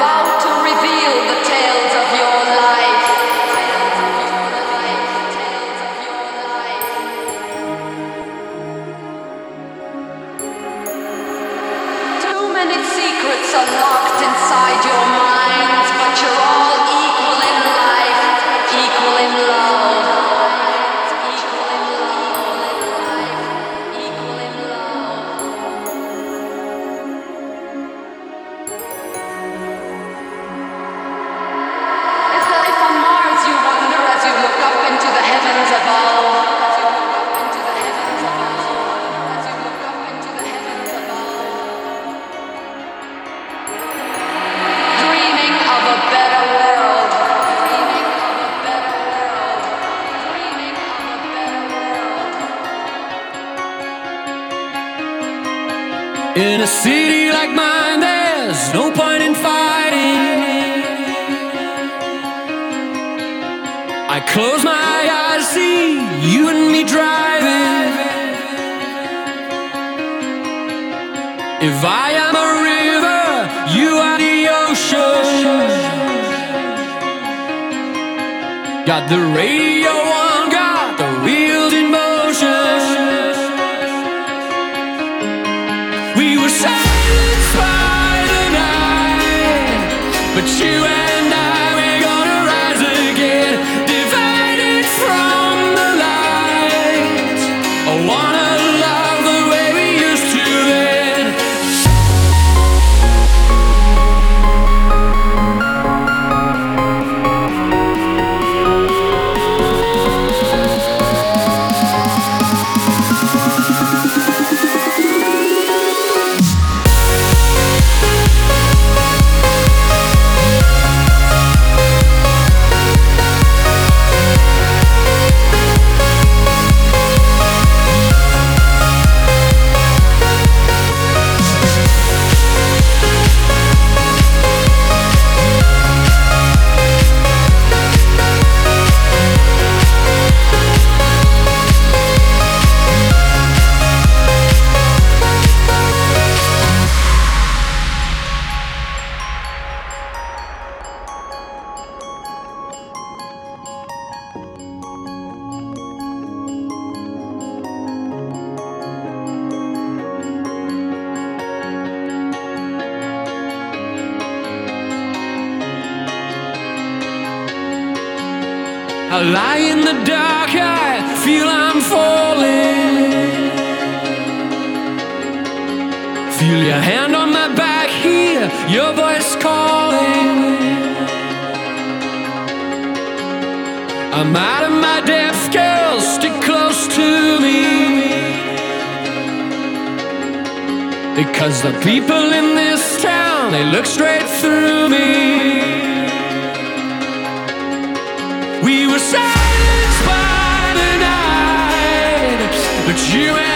about Close my eyes, see you and me driving. If I am a river, you are the ocean. Got the radio. Cause the people in this town, they look straight through me. We were silenced by the night, but you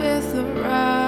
with the rush,